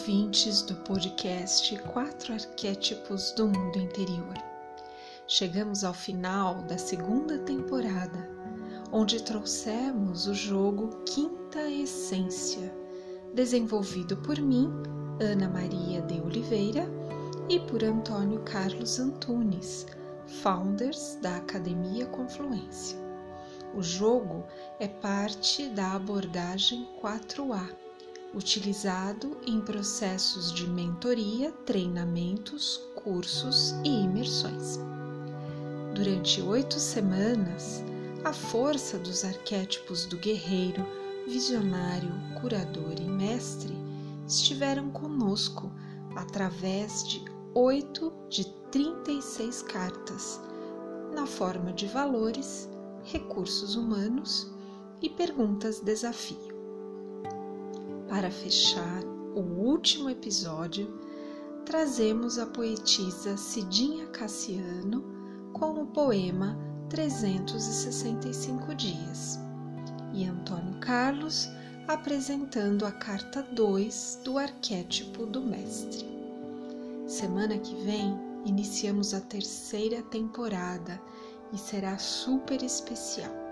Ouvintes do podcast Quatro Arquétipos do Mundo Interior, chegamos ao final da segunda temporada, onde trouxemos o jogo Quinta Essência, desenvolvido por mim, Ana Maria de Oliveira, e por Antônio Carlos Antunes, founders da Academia Confluência. O jogo é parte da abordagem 4A utilizado em processos de mentoria, treinamentos, cursos e imersões. Durante oito semanas, a força dos arquétipos do guerreiro, visionário, curador e mestre estiveram conosco através de oito de 36 cartas, na forma de valores, recursos humanos e perguntas desafio para fechar o último episódio, trazemos a poetisa Cidinha Cassiano com o poema 365 Dias e Antônio Carlos apresentando a carta 2 do arquétipo do Mestre. Semana que vem iniciamos a terceira temporada e será super especial.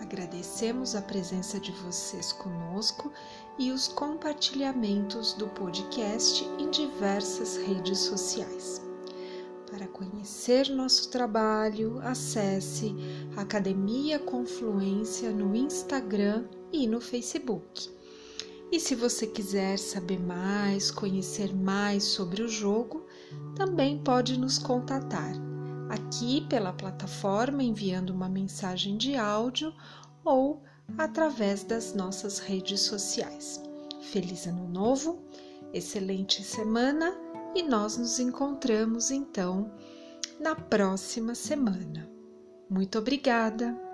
Agradecemos a presença de vocês conosco e os compartilhamentos do podcast em diversas redes sociais. Para conhecer nosso trabalho, acesse Academia Confluência no Instagram e no Facebook. E se você quiser saber mais, conhecer mais sobre o jogo, também pode nos contatar aqui pela plataforma enviando uma mensagem de áudio ou através das nossas redes sociais. Feliz Ano Novo, excelente semana e nós nos encontramos então na próxima semana. Muito obrigada!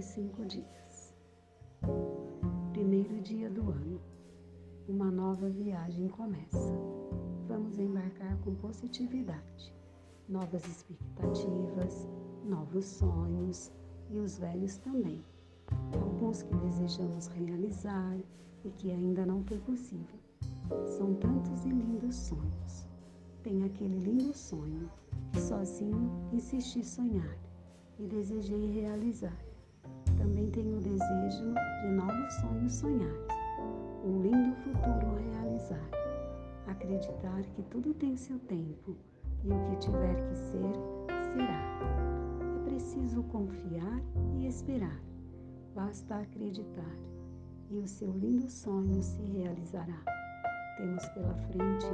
45 dias. Primeiro dia do ano. Uma nova viagem começa. Vamos embarcar com positividade, novas expectativas, novos sonhos e os velhos também. Alguns que desejamos realizar e que ainda não foi possível. São tantos e lindos sonhos. Tem aquele lindo sonho que sozinho insisti sonhar e desejei realizar também tenho o desejo de novos sonhos sonhar, um lindo futuro realizar, acreditar que tudo tem seu tempo e o que tiver que ser, será. É preciso confiar e esperar, basta acreditar e o seu lindo sonho se realizará. Temos pela frente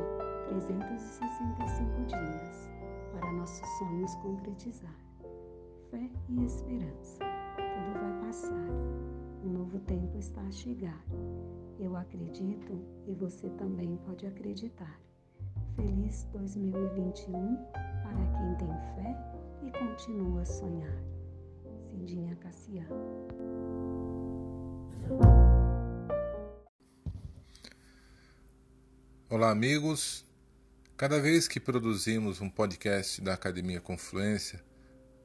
365 dias para nossos sonhos concretizar. Fé e esperança tudo vai passar. Um novo tempo está a chegar. Eu acredito e você também pode acreditar. Feliz 2021 para quem tem fé e continua a sonhar. Cidinha Cassiano. Olá, amigos. Cada vez que produzimos um podcast da Academia Confluência,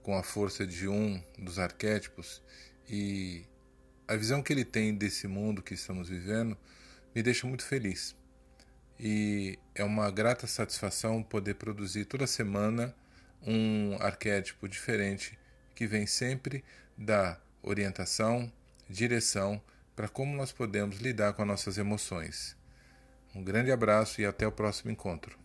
com a força de um dos arquétipos e a visão que ele tem desse mundo que estamos vivendo me deixa muito feliz. E é uma grata satisfação poder produzir toda semana um arquétipo diferente que vem sempre da orientação, direção para como nós podemos lidar com as nossas emoções. Um grande abraço e até o próximo encontro.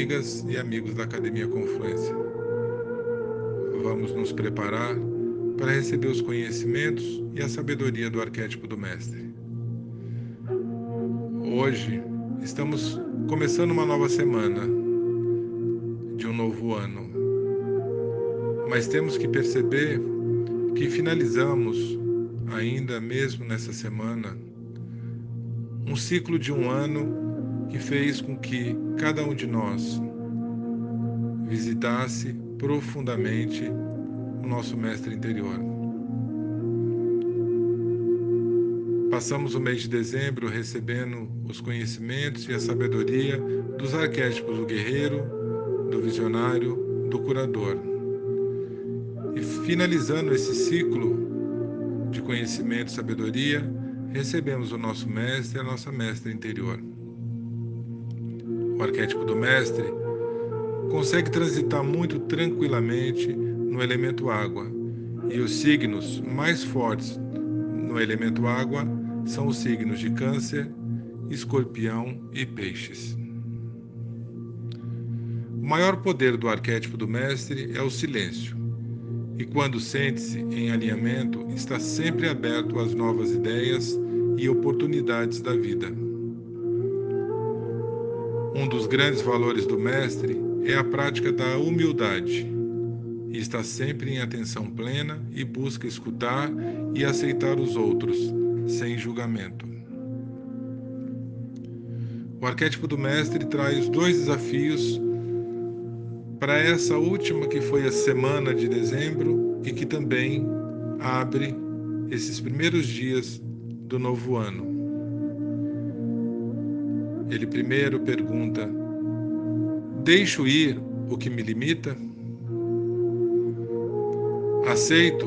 Amigas e amigos da Academia Confluência. Vamos nos preparar para receber os conhecimentos e a sabedoria do arquétipo do Mestre. Hoje estamos começando uma nova semana de um novo ano, mas temos que perceber que finalizamos, ainda mesmo nessa semana, um ciclo de um ano que fez com que cada um de nós visitasse profundamente o nosso mestre interior. Passamos o mês de dezembro recebendo os conhecimentos e a sabedoria dos arquétipos do guerreiro, do visionário, do curador. E finalizando esse ciclo de conhecimento e sabedoria, recebemos o nosso mestre e a nossa mestra interior. O arquétipo do mestre consegue transitar muito tranquilamente no elemento água, e os signos mais fortes no elemento água são os signos de Câncer, Escorpião e Peixes. O maior poder do arquétipo do mestre é o silêncio e quando sente-se em alinhamento, está sempre aberto às novas ideias e oportunidades da vida. Um dos grandes valores do Mestre é a prática da humildade. Está sempre em atenção plena e busca escutar e aceitar os outros, sem julgamento. O arquétipo do Mestre traz dois desafios para essa última que foi a semana de dezembro e que também abre esses primeiros dias do novo ano. Ele primeiro pergunta: Deixo ir o que me limita? Aceito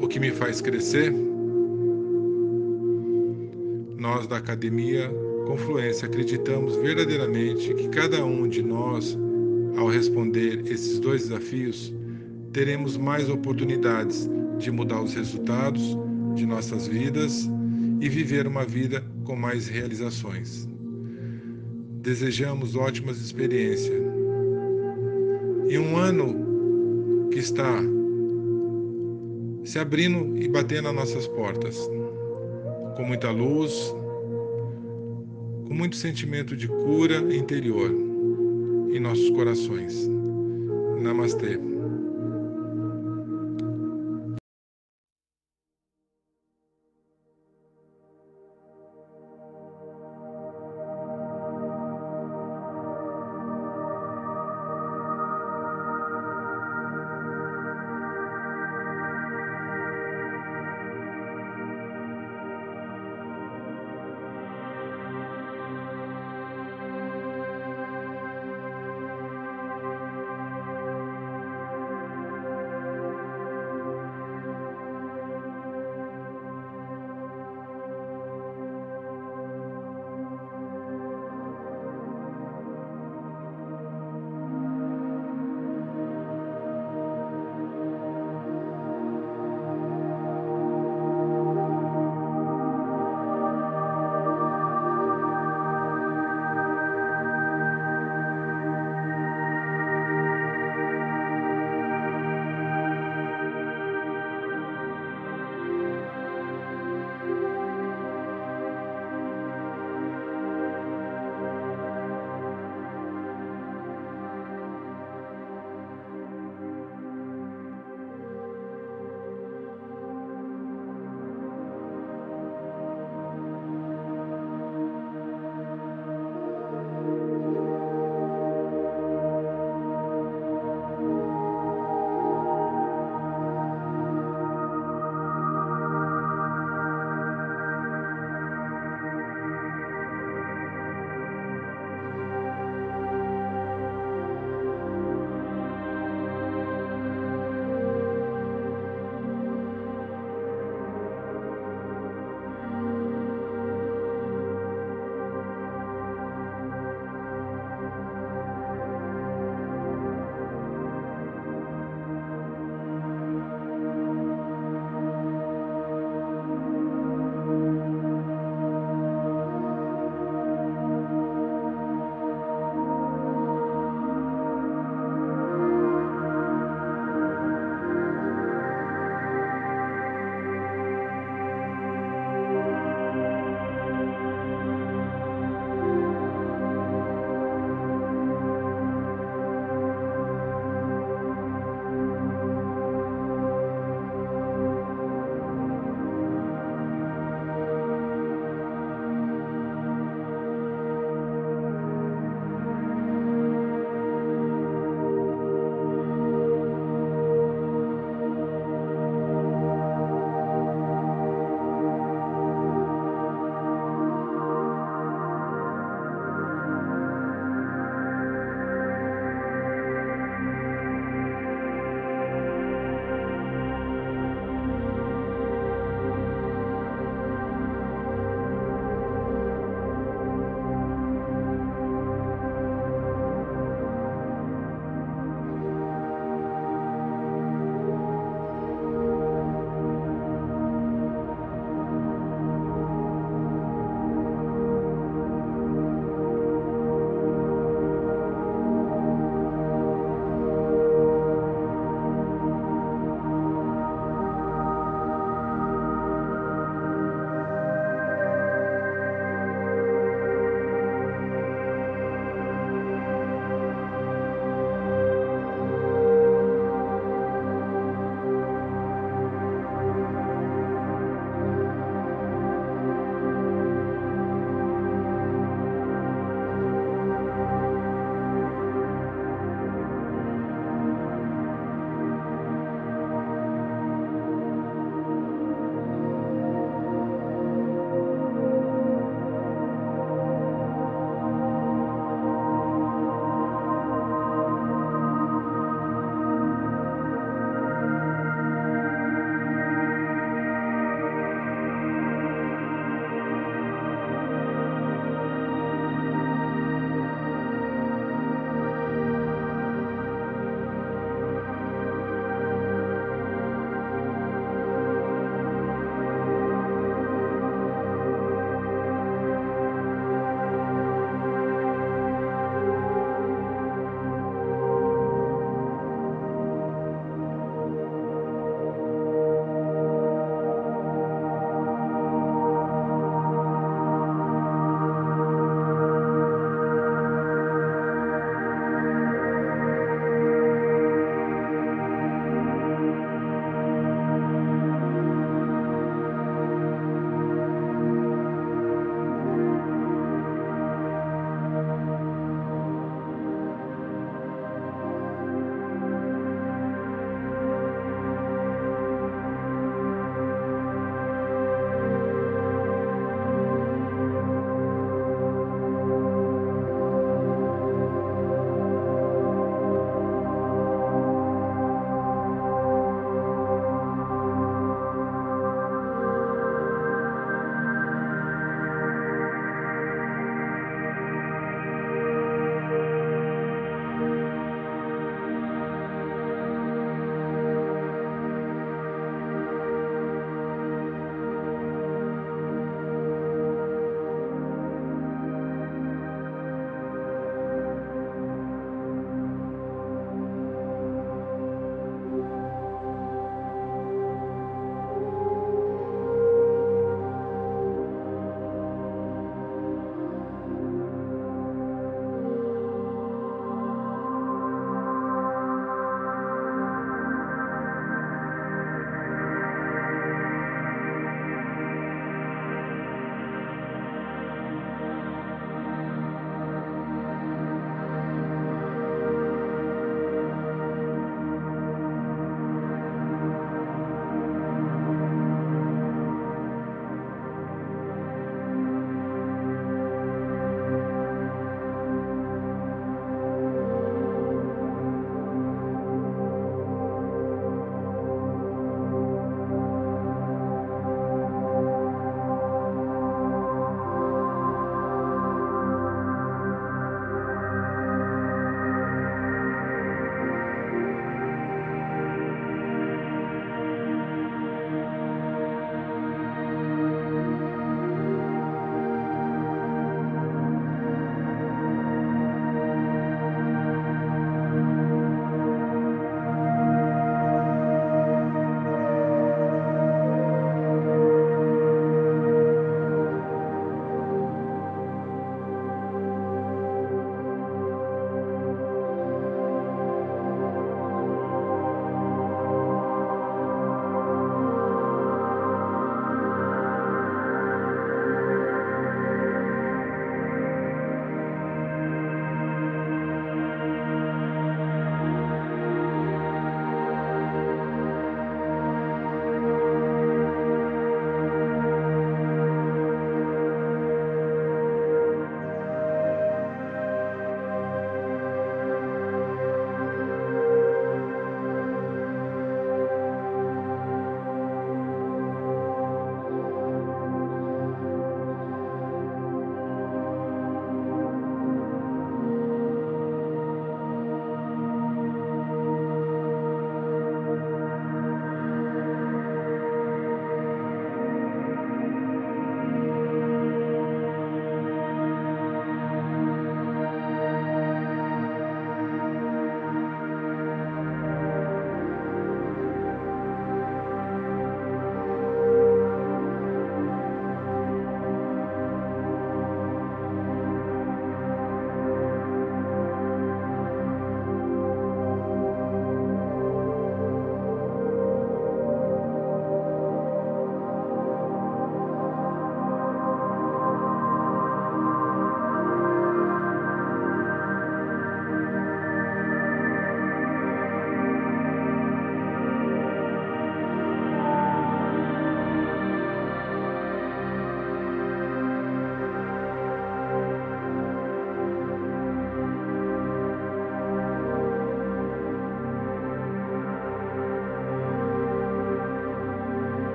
o que me faz crescer? Nós da Academia Confluência acreditamos verdadeiramente que cada um de nós ao responder esses dois desafios, teremos mais oportunidades de mudar os resultados de nossas vidas e viver uma vida com mais realizações. Desejamos ótimas experiências e um ano que está se abrindo e batendo nas nossas portas, com muita luz, com muito sentimento de cura interior em nossos corações. Namastê.